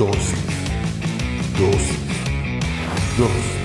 Dosis. Dosis. Dosis.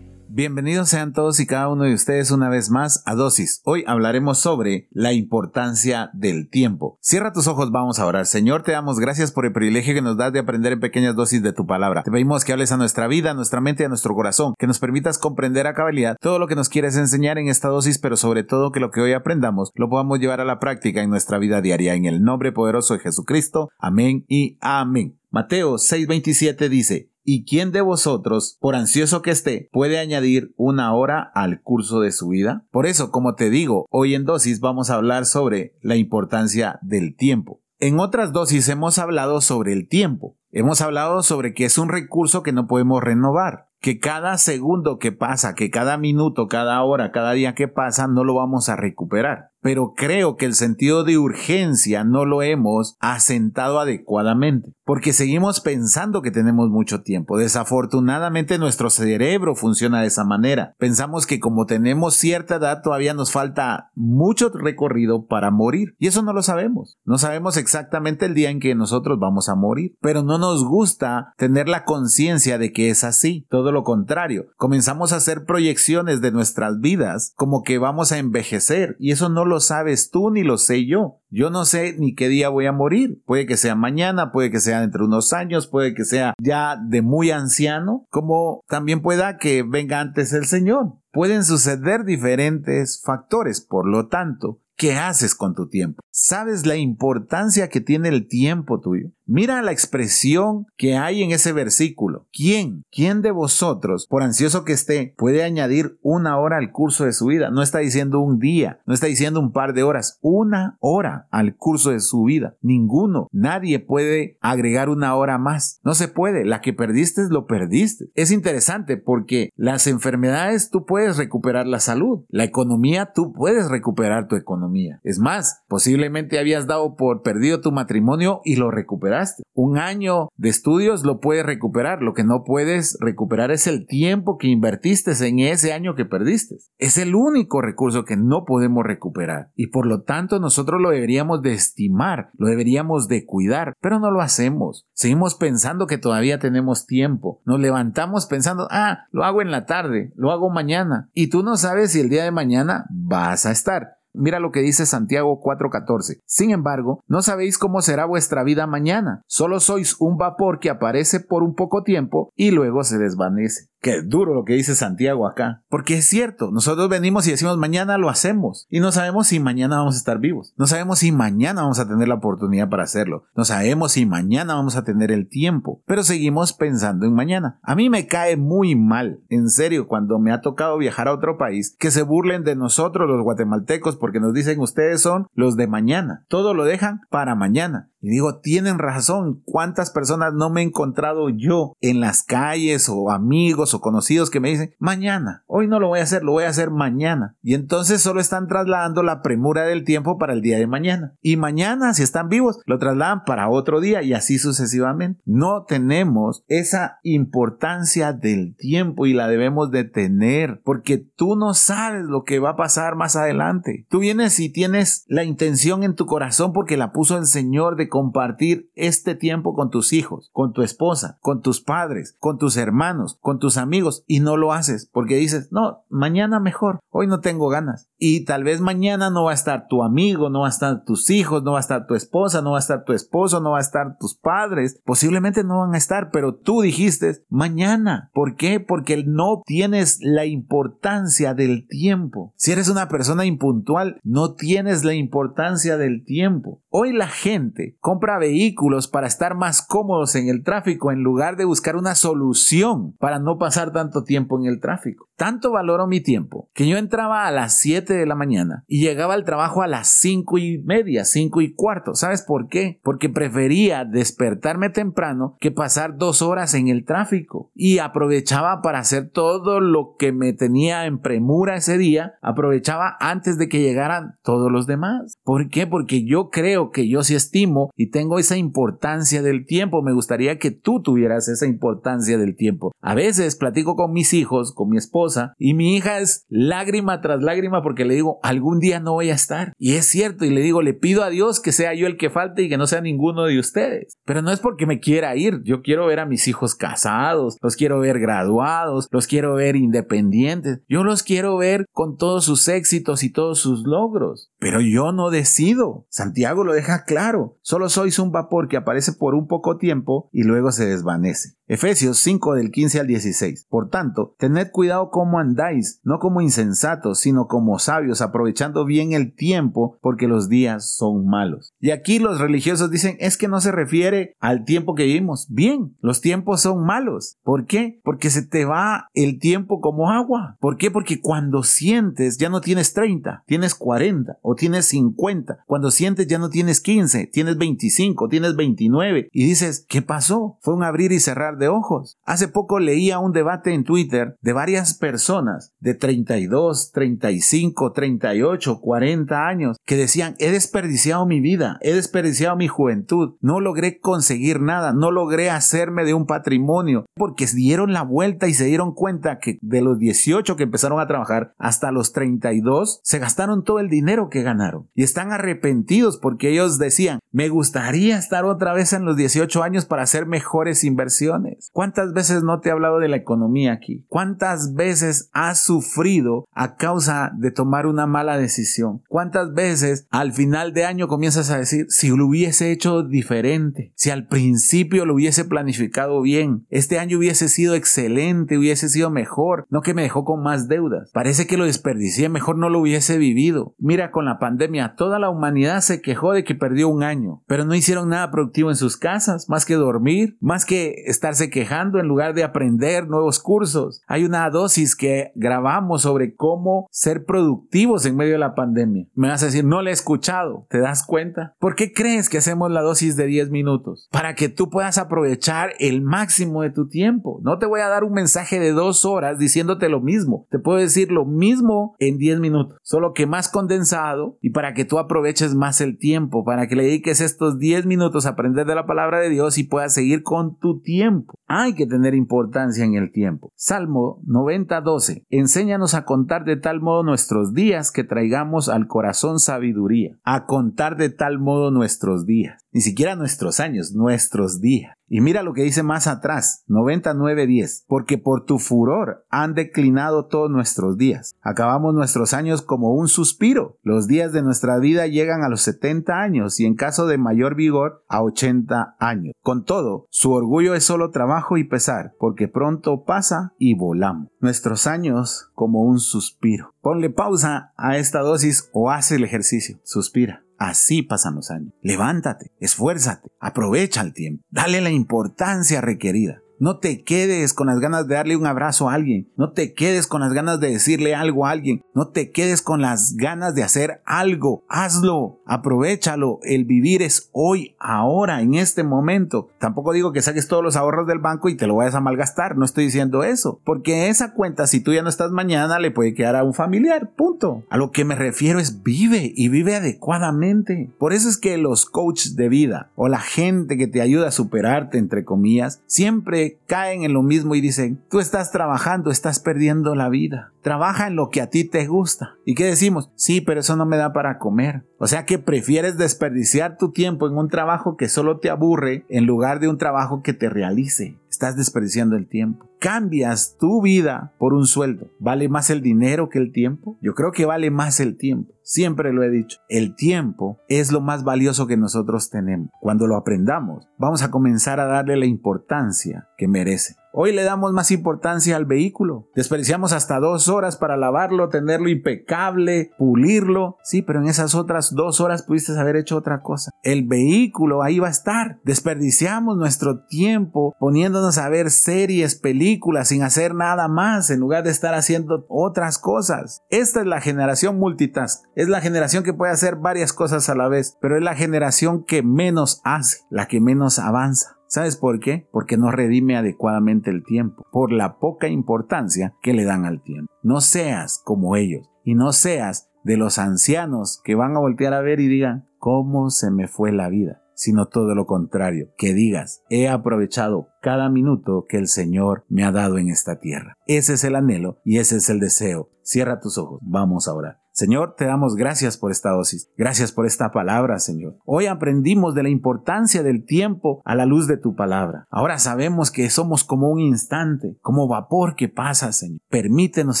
Bienvenidos sean todos y cada uno de ustedes una vez más a Dosis. Hoy hablaremos sobre la importancia del tiempo. Cierra tus ojos, vamos a orar. Señor, te damos gracias por el privilegio que nos das de aprender en pequeñas dosis de tu palabra. Te pedimos que hables a nuestra vida, a nuestra mente y a nuestro corazón, que nos permitas comprender a cabalidad todo lo que nos quieres enseñar en esta dosis, pero sobre todo que lo que hoy aprendamos lo podamos llevar a la práctica en nuestra vida diaria. En el nombre poderoso de Jesucristo. Amén y amén. Mateo 6:27 dice, ¿Y quién de vosotros, por ansioso que esté, puede añadir una hora al curso de su vida? Por eso, como te digo, hoy en dosis vamos a hablar sobre la importancia del tiempo. En otras dosis hemos hablado sobre el tiempo. Hemos hablado sobre que es un recurso que no podemos renovar, que cada segundo que pasa, que cada minuto, cada hora, cada día que pasa, no lo vamos a recuperar pero creo que el sentido de urgencia no lo hemos asentado adecuadamente, porque seguimos pensando que tenemos mucho tiempo. Desafortunadamente nuestro cerebro funciona de esa manera. Pensamos que como tenemos cierta edad todavía nos falta mucho recorrido para morir, y eso no lo sabemos. No sabemos exactamente el día en que nosotros vamos a morir, pero no nos gusta tener la conciencia de que es así. Todo lo contrario, comenzamos a hacer proyecciones de nuestras vidas como que vamos a envejecer, y eso no sabes tú ni lo sé yo. Yo no sé ni qué día voy a morir. Puede que sea mañana, puede que sea dentro de unos años, puede que sea ya de muy anciano, como también pueda que venga antes el Señor. Pueden suceder diferentes factores, por lo tanto, ¿qué haces con tu tiempo? ¿Sabes la importancia que tiene el tiempo tuyo? Mira la expresión que hay en ese versículo. ¿Quién? ¿Quién de vosotros, por ansioso que esté, puede añadir una hora al curso de su vida? No está diciendo un día, no está diciendo un par de horas, una hora al curso de su vida. Ninguno, nadie puede agregar una hora más. No se puede. La que perdiste lo perdiste. Es interesante porque las enfermedades tú puedes recuperar la salud. La economía tú puedes recuperar tu economía. Es más, posiblemente habías dado por perdido tu matrimonio y lo recuperaste un año de estudios lo puedes recuperar. Lo que no puedes recuperar es el tiempo que invertiste en ese año que perdiste. Es el único recurso que no podemos recuperar. Y por lo tanto nosotros lo deberíamos de estimar, lo deberíamos de cuidar, pero no lo hacemos. Seguimos pensando que todavía tenemos tiempo. Nos levantamos pensando, ah, lo hago en la tarde, lo hago mañana. Y tú no sabes si el día de mañana vas a estar. Mira lo que dice Santiago 4:14. Sin embargo, no sabéis cómo será vuestra vida mañana. Solo sois un vapor que aparece por un poco tiempo y luego se desvanece. Qué duro lo que dice Santiago acá. Porque es cierto, nosotros venimos y decimos mañana lo hacemos. Y no sabemos si mañana vamos a estar vivos. No sabemos si mañana vamos a tener la oportunidad para hacerlo. No sabemos si mañana vamos a tener el tiempo. Pero seguimos pensando en mañana. A mí me cae muy mal, en serio, cuando me ha tocado viajar a otro país, que se burlen de nosotros los guatemaltecos porque nos dicen ustedes son los de mañana. Todo lo dejan para mañana. Y digo, tienen razón. ¿Cuántas personas no me he encontrado yo en las calles o amigos o conocidos que me dicen, mañana, hoy no lo voy a hacer, lo voy a hacer mañana? Y entonces solo están trasladando la premura del tiempo para el día de mañana. Y mañana, si están vivos, lo trasladan para otro día y así sucesivamente. No tenemos esa importancia del tiempo y la debemos de tener porque tú no sabes lo que va a pasar más adelante. Tú vienes y tienes la intención en tu corazón porque la puso el Señor de compartir este tiempo con tus hijos, con tu esposa, con tus padres, con tus hermanos, con tus amigos y no lo haces porque dices, no, mañana mejor, hoy no tengo ganas. Y tal vez mañana no va a estar tu amigo, no va a estar tus hijos, no va a estar tu esposa, no va a estar tu esposo, no va a estar tus padres, posiblemente no van a estar, pero tú dijiste mañana. ¿Por qué? Porque no tienes la importancia del tiempo. Si eres una persona impuntual, no tienes la importancia del tiempo. Hoy la gente compra vehículos para estar más cómodos en el tráfico en lugar de buscar una solución para no pasar tanto tiempo en el tráfico. Tanto valoro mi tiempo que yo entraba a las 7 de la mañana y llegaba al trabajo a las 5 y media, 5 y cuarto. ¿Sabes por qué? Porque prefería despertarme temprano que pasar dos horas en el tráfico y aprovechaba para hacer todo lo que me tenía en premura ese día, aprovechaba antes de que llegaran todos los demás. ¿Por qué? Porque yo creo que yo sí estimo y tengo esa importancia del tiempo. Me gustaría que tú tuvieras esa importancia del tiempo. A veces platico con mis hijos, con mi esposa, y mi hija es lágrima tras lágrima porque le digo, algún día no voy a estar. Y es cierto, y le digo, le pido a Dios que sea yo el que falte y que no sea ninguno de ustedes. Pero no es porque me quiera ir, yo quiero ver a mis hijos casados, los quiero ver graduados, los quiero ver independientes, yo los quiero ver con todos sus éxitos y todos sus logros. Pero yo no decido. Santiago lo deja claro. Sois un vapor que aparece por un poco tiempo y luego se desvanece. Efesios 5 del 15 al 16. Por tanto, tened cuidado cómo andáis, no como insensatos, sino como sabios, aprovechando bien el tiempo, porque los días son malos. Y aquí los religiosos dicen, es que no se refiere al tiempo que vivimos. Bien, los tiempos son malos. ¿Por qué? Porque se te va el tiempo como agua. ¿Por qué? Porque cuando sientes ya no tienes 30, tienes 40 o tienes 50. Cuando sientes ya no tienes 15, tienes 25, tienes 29 y dices, ¿qué pasó? Fue un abrir y cerrar de ojos. Hace poco leía un debate en Twitter de varias personas de 32, 35, 38, 40 años que decían, he desperdiciado mi vida, he desperdiciado mi juventud, no logré conseguir nada, no logré hacerme de un patrimonio porque dieron la vuelta y se dieron cuenta que de los 18 que empezaron a trabajar hasta los 32 se gastaron todo el dinero que ganaron y están arrepentidos porque ellos decían, me gustaría estar otra vez en los 18 años para hacer mejores inversiones. ¿Cuántas veces no te he hablado de la economía aquí? ¿Cuántas veces has sufrido a causa de tomar una mala decisión? ¿Cuántas veces al final de año comienzas a decir, si lo hubiese hecho diferente, si al principio lo hubiese planificado bien, este año hubiese sido excelente, hubiese sido mejor, no que me dejó con más deudas. Parece que lo desperdicié, mejor no lo hubiese vivido. Mira, con la pandemia, toda la humanidad se quejó de que perdió un año, pero no hicieron nada productivo en sus casas, más que dormir, más que estarse quejando en lugar de aprender nuevos cursos. Hay una dosis que grabamos sobre cómo ser productivos en medio de la pandemia. Me vas a decir, no la he escuchado, ¿te das cuenta? ¿Por qué crees que hacemos la dosis de 10 minutos? Para que tú puedas aprovechar el máximo de tu tiempo. No te voy a dar un mensaje de dos horas diciéndote lo mismo. Te puedo decir lo mismo en 10 minutos, solo que más condensado y para que tú aproveches más el tiempo, para que le dediques estos 10 minutos aprender de la palabra de Dios y puedas seguir con tu tiempo. Hay que tener importancia en el tiempo. Salmo 90:12. Enséñanos a contar de tal modo nuestros días que traigamos al corazón sabiduría. A contar de tal modo nuestros días. Ni siquiera nuestros años, nuestros días. Y mira lo que dice más atrás, 99.10, porque por tu furor han declinado todos nuestros días. Acabamos nuestros años como un suspiro. Los días de nuestra vida llegan a los 70 años y en caso de mayor vigor a 80 años. Con todo, su orgullo es solo trabajo y pesar, porque pronto pasa y volamos. Nuestros años como un suspiro. Ponle pausa a esta dosis o haz el ejercicio. Suspira. Así pasan los años. Levántate, esfuérzate, aprovecha el tiempo, dale la importancia requerida. No te quedes con las ganas de darle un abrazo a alguien. No te quedes con las ganas de decirle algo a alguien. No te quedes con las ganas de hacer algo. Hazlo. Aprovechalo. El vivir es hoy, ahora, en este momento. Tampoco digo que saques todos los ahorros del banco y te lo vayas a malgastar. No estoy diciendo eso. Porque esa cuenta, si tú ya no estás mañana, le puede quedar a un familiar. Punto. A lo que me refiero es vive y vive adecuadamente. Por eso es que los coaches de vida o la gente que te ayuda a superarte, entre comillas, siempre caen en lo mismo y dicen, tú estás trabajando, estás perdiendo la vida. Trabaja en lo que a ti te gusta. ¿Y qué decimos? Sí, pero eso no me da para comer. O sea que prefieres desperdiciar tu tiempo en un trabajo que solo te aburre en lugar de un trabajo que te realice. Estás desperdiciando el tiempo. Cambias tu vida por un sueldo. ¿Vale más el dinero que el tiempo? Yo creo que vale más el tiempo. Siempre lo he dicho. El tiempo es lo más valioso que nosotros tenemos. Cuando lo aprendamos, vamos a comenzar a darle la importancia que merece. Hoy le damos más importancia al vehículo. Desperdiciamos hasta dos horas para lavarlo, tenerlo impecable, pulirlo. Sí, pero en esas otras dos horas pudiste haber hecho otra cosa. El vehículo ahí va a estar. Desperdiciamos nuestro tiempo poniéndonos a ver series, películas, sin hacer nada más, en lugar de estar haciendo otras cosas. Esta es la generación multitask. Es la generación que puede hacer varias cosas a la vez, pero es la generación que menos hace, la que menos avanza. ¿Sabes por qué? Porque no redime adecuadamente el tiempo, por la poca importancia que le dan al tiempo. No seas como ellos y no seas de los ancianos que van a voltear a ver y digan, ¿cómo se me fue la vida? sino todo lo contrario, que digas, he aprovechado cada minuto que el Señor me ha dado en esta tierra. Ese es el anhelo y ese es el deseo. Cierra tus ojos, vamos a orar. Señor, te damos gracias por esta dosis. Gracias por esta palabra, Señor. Hoy aprendimos de la importancia del tiempo a la luz de tu palabra. Ahora sabemos que somos como un instante, como vapor que pasa, Señor. Permítenos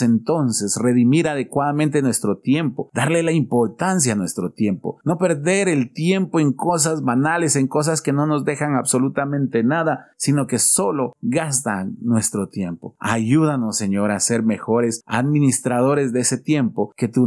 entonces redimir adecuadamente nuestro tiempo, darle la importancia a nuestro tiempo, no perder el tiempo en cosas banales, en cosas que no nos dejan absolutamente nada, sino que solo gastan nuestro tiempo. Ayúdanos, Señor, a ser mejores administradores de ese tiempo que tú